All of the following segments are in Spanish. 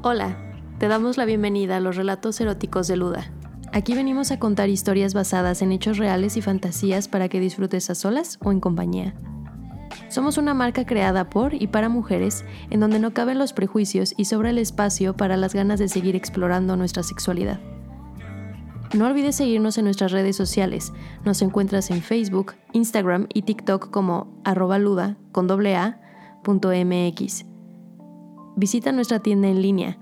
Hola, te damos la bienvenida a los relatos eróticos de Luda. Aquí venimos a contar historias basadas en hechos reales y fantasías para que disfrutes a solas o en compañía. Somos una marca creada por y para mujeres en donde no caben los prejuicios y sobra el espacio para las ganas de seguir explorando nuestra sexualidad. No olvides seguirnos en nuestras redes sociales. Nos encuentras en Facebook, Instagram y TikTok como arroba luda con doble a, punto mx. Visita nuestra tienda en línea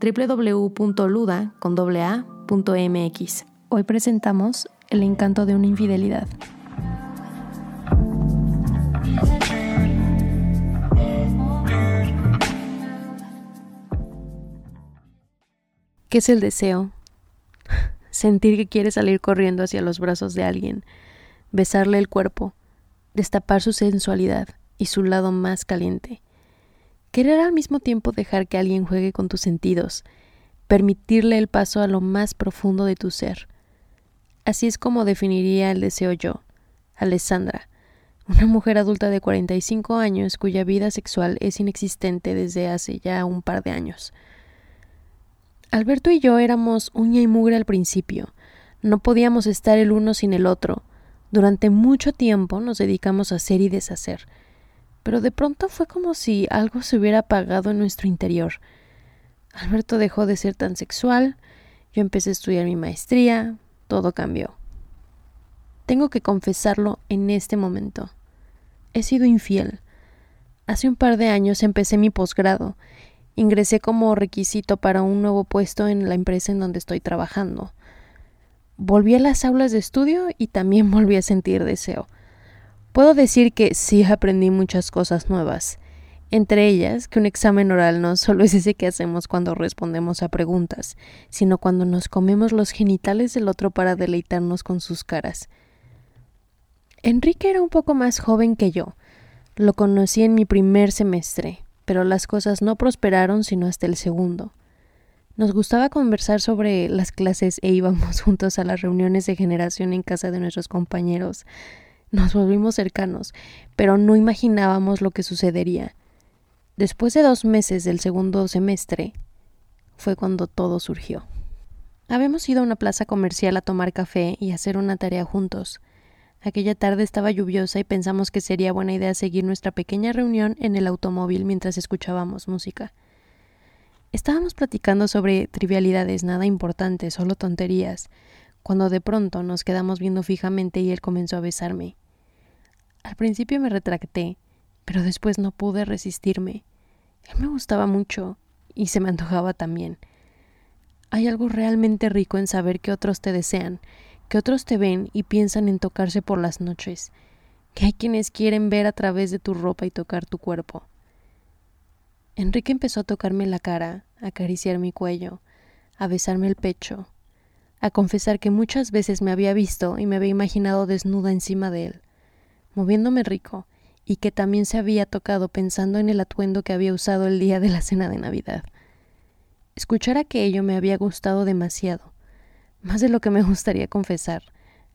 www.luda con doble a, punto mx. Hoy presentamos El encanto de una infidelidad. ¿Qué es el deseo? sentir que quiere salir corriendo hacia los brazos de alguien, besarle el cuerpo, destapar su sensualidad y su lado más caliente. Querer al mismo tiempo dejar que alguien juegue con tus sentidos, permitirle el paso a lo más profundo de tu ser. Así es como definiría el deseo yo, Alessandra, una mujer adulta de 45 años cuya vida sexual es inexistente desde hace ya un par de años. Alberto y yo éramos uña y mugre al principio. No podíamos estar el uno sin el otro. Durante mucho tiempo nos dedicamos a hacer y deshacer. Pero de pronto fue como si algo se hubiera apagado en nuestro interior. Alberto dejó de ser tan sexual, yo empecé a estudiar mi maestría, todo cambió. Tengo que confesarlo en este momento. He sido infiel. Hace un par de años empecé mi posgrado ingresé como requisito para un nuevo puesto en la empresa en donde estoy trabajando. Volví a las aulas de estudio y también volví a sentir deseo. Puedo decir que sí aprendí muchas cosas nuevas, entre ellas que un examen oral no solo es ese que hacemos cuando respondemos a preguntas, sino cuando nos comemos los genitales del otro para deleitarnos con sus caras. Enrique era un poco más joven que yo. Lo conocí en mi primer semestre, pero las cosas no prosperaron sino hasta el segundo. Nos gustaba conversar sobre las clases e íbamos juntos a las reuniones de generación en casa de nuestros compañeros. Nos volvimos cercanos, pero no imaginábamos lo que sucedería. Después de dos meses del segundo semestre, fue cuando todo surgió. Habíamos ido a una plaza comercial a tomar café y hacer una tarea juntos. Aquella tarde estaba lluviosa y pensamos que sería buena idea seguir nuestra pequeña reunión en el automóvil mientras escuchábamos música. Estábamos platicando sobre trivialidades nada importantes, solo tonterías, cuando de pronto nos quedamos viendo fijamente y él comenzó a besarme. Al principio me retracté, pero después no pude resistirme. Él me gustaba mucho y se me antojaba también. Hay algo realmente rico en saber que otros te desean que otros te ven y piensan en tocarse por las noches, que hay quienes quieren ver a través de tu ropa y tocar tu cuerpo. Enrique empezó a tocarme la cara, a acariciar mi cuello, a besarme el pecho, a confesar que muchas veces me había visto y me había imaginado desnuda encima de él, moviéndome rico, y que también se había tocado pensando en el atuendo que había usado el día de la cena de Navidad. Escuchar aquello me había gustado demasiado, más de lo que me gustaría confesar,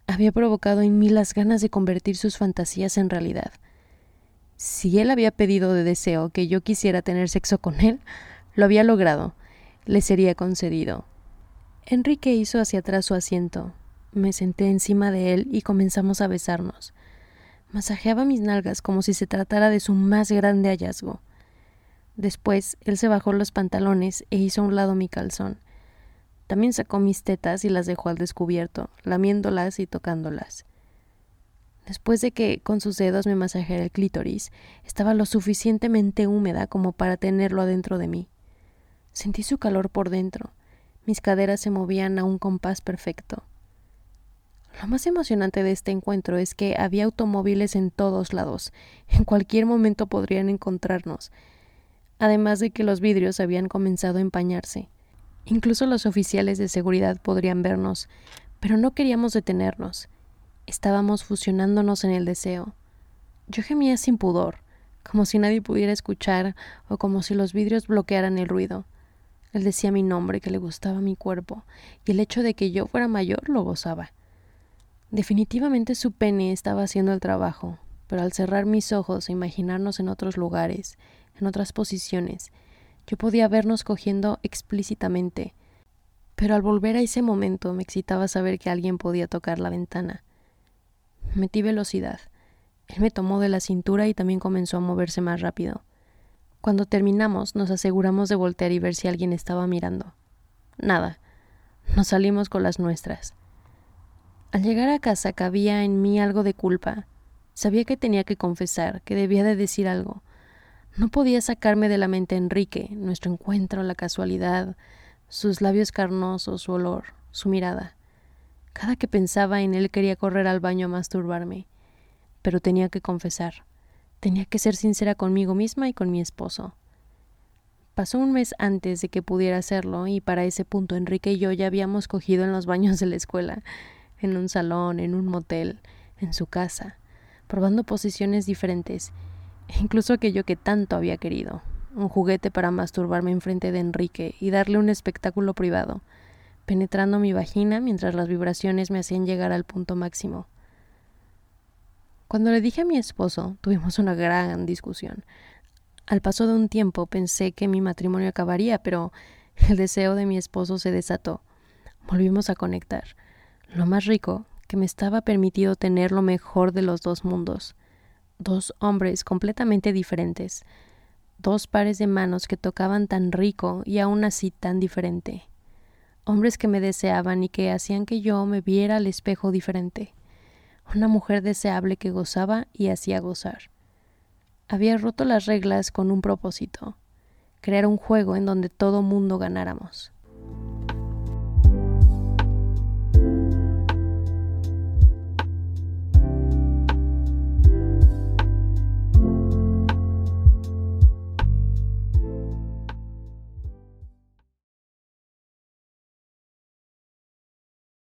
había provocado en mí las ganas de convertir sus fantasías en realidad. Si él había pedido de deseo que yo quisiera tener sexo con él, lo había logrado, le sería concedido. Enrique hizo hacia atrás su asiento. Me senté encima de él y comenzamos a besarnos. Masajeaba mis nalgas como si se tratara de su más grande hallazgo. Después él se bajó los pantalones e hizo a un lado mi calzón. También sacó mis tetas y las dejó al descubierto, lamiéndolas y tocándolas. Después de que con sus dedos me masajeara el clítoris, estaba lo suficientemente húmeda como para tenerlo adentro de mí. Sentí su calor por dentro. Mis caderas se movían a un compás perfecto. Lo más emocionante de este encuentro es que había automóviles en todos lados. En cualquier momento podrían encontrarnos. Además de que los vidrios habían comenzado a empañarse. Incluso los oficiales de seguridad podrían vernos, pero no queríamos detenernos. Estábamos fusionándonos en el deseo. Yo gemía sin pudor, como si nadie pudiera escuchar o como si los vidrios bloquearan el ruido. Él decía mi nombre, que le gustaba mi cuerpo, y el hecho de que yo fuera mayor lo gozaba. Definitivamente su pene estaba haciendo el trabajo, pero al cerrar mis ojos e imaginarnos en otros lugares, en otras posiciones, Yo podía vernos cogiendo explícitamente, pero al volver a ese momento me excitaba saber que alguien podía tocar la ventana. Metí velocidad. Él me tomó de la cintura y también comenzó a moverse más rápido. Cuando terminamos, nos aseguramos de voltear y ver si alguien estaba mirando. Nada. Nos salimos con las nuestras. Al llegar a casa cabía en mí algo de culpa. Sabía que tenía que confesar, que debía de decir algo. No podía sacarme de la mente a Enrique, nuestro encuentro, la casualidad, sus labios carnosos, su olor, su mirada. Cada que pensaba en él quería correr al baño a masturbarme. Pero tenía que confesar. Tenía que ser sincera conmigo misma y con mi esposo. Pasó un mes antes de que pudiera hacerlo y para ese punto Enrique y yo ya habíamos cogido en los baños de la escuela, en un salón, en un motel, en su casa, probando posiciones diferentes, incluso aquello que tanto había querido, un juguete para masturbarme enfrente de Enrique y darle un espectáculo privado, penetrando mi vagina mientras las vibraciones me hacían llegar al punto máximo. Cuando le dije a mi esposo, tuvimos una gran discusión. Al paso de un tiempo pensé que mi matrimonio acabaría, pero el deseo de mi esposo se desató. Volvimos a conectar. Lo más rico, que me estaba permitido tener lo mejor de los dos mundos. Dos hombres completamente diferentes. Dos pares de manos que tocaban tan rico y aún así tan diferente. Hombres que me deseaban y que hacían que yo me viera al espejo diferente una mujer deseable que gozaba y hacía gozar. Había roto las reglas con un propósito, crear un juego en donde todo mundo ganáramos.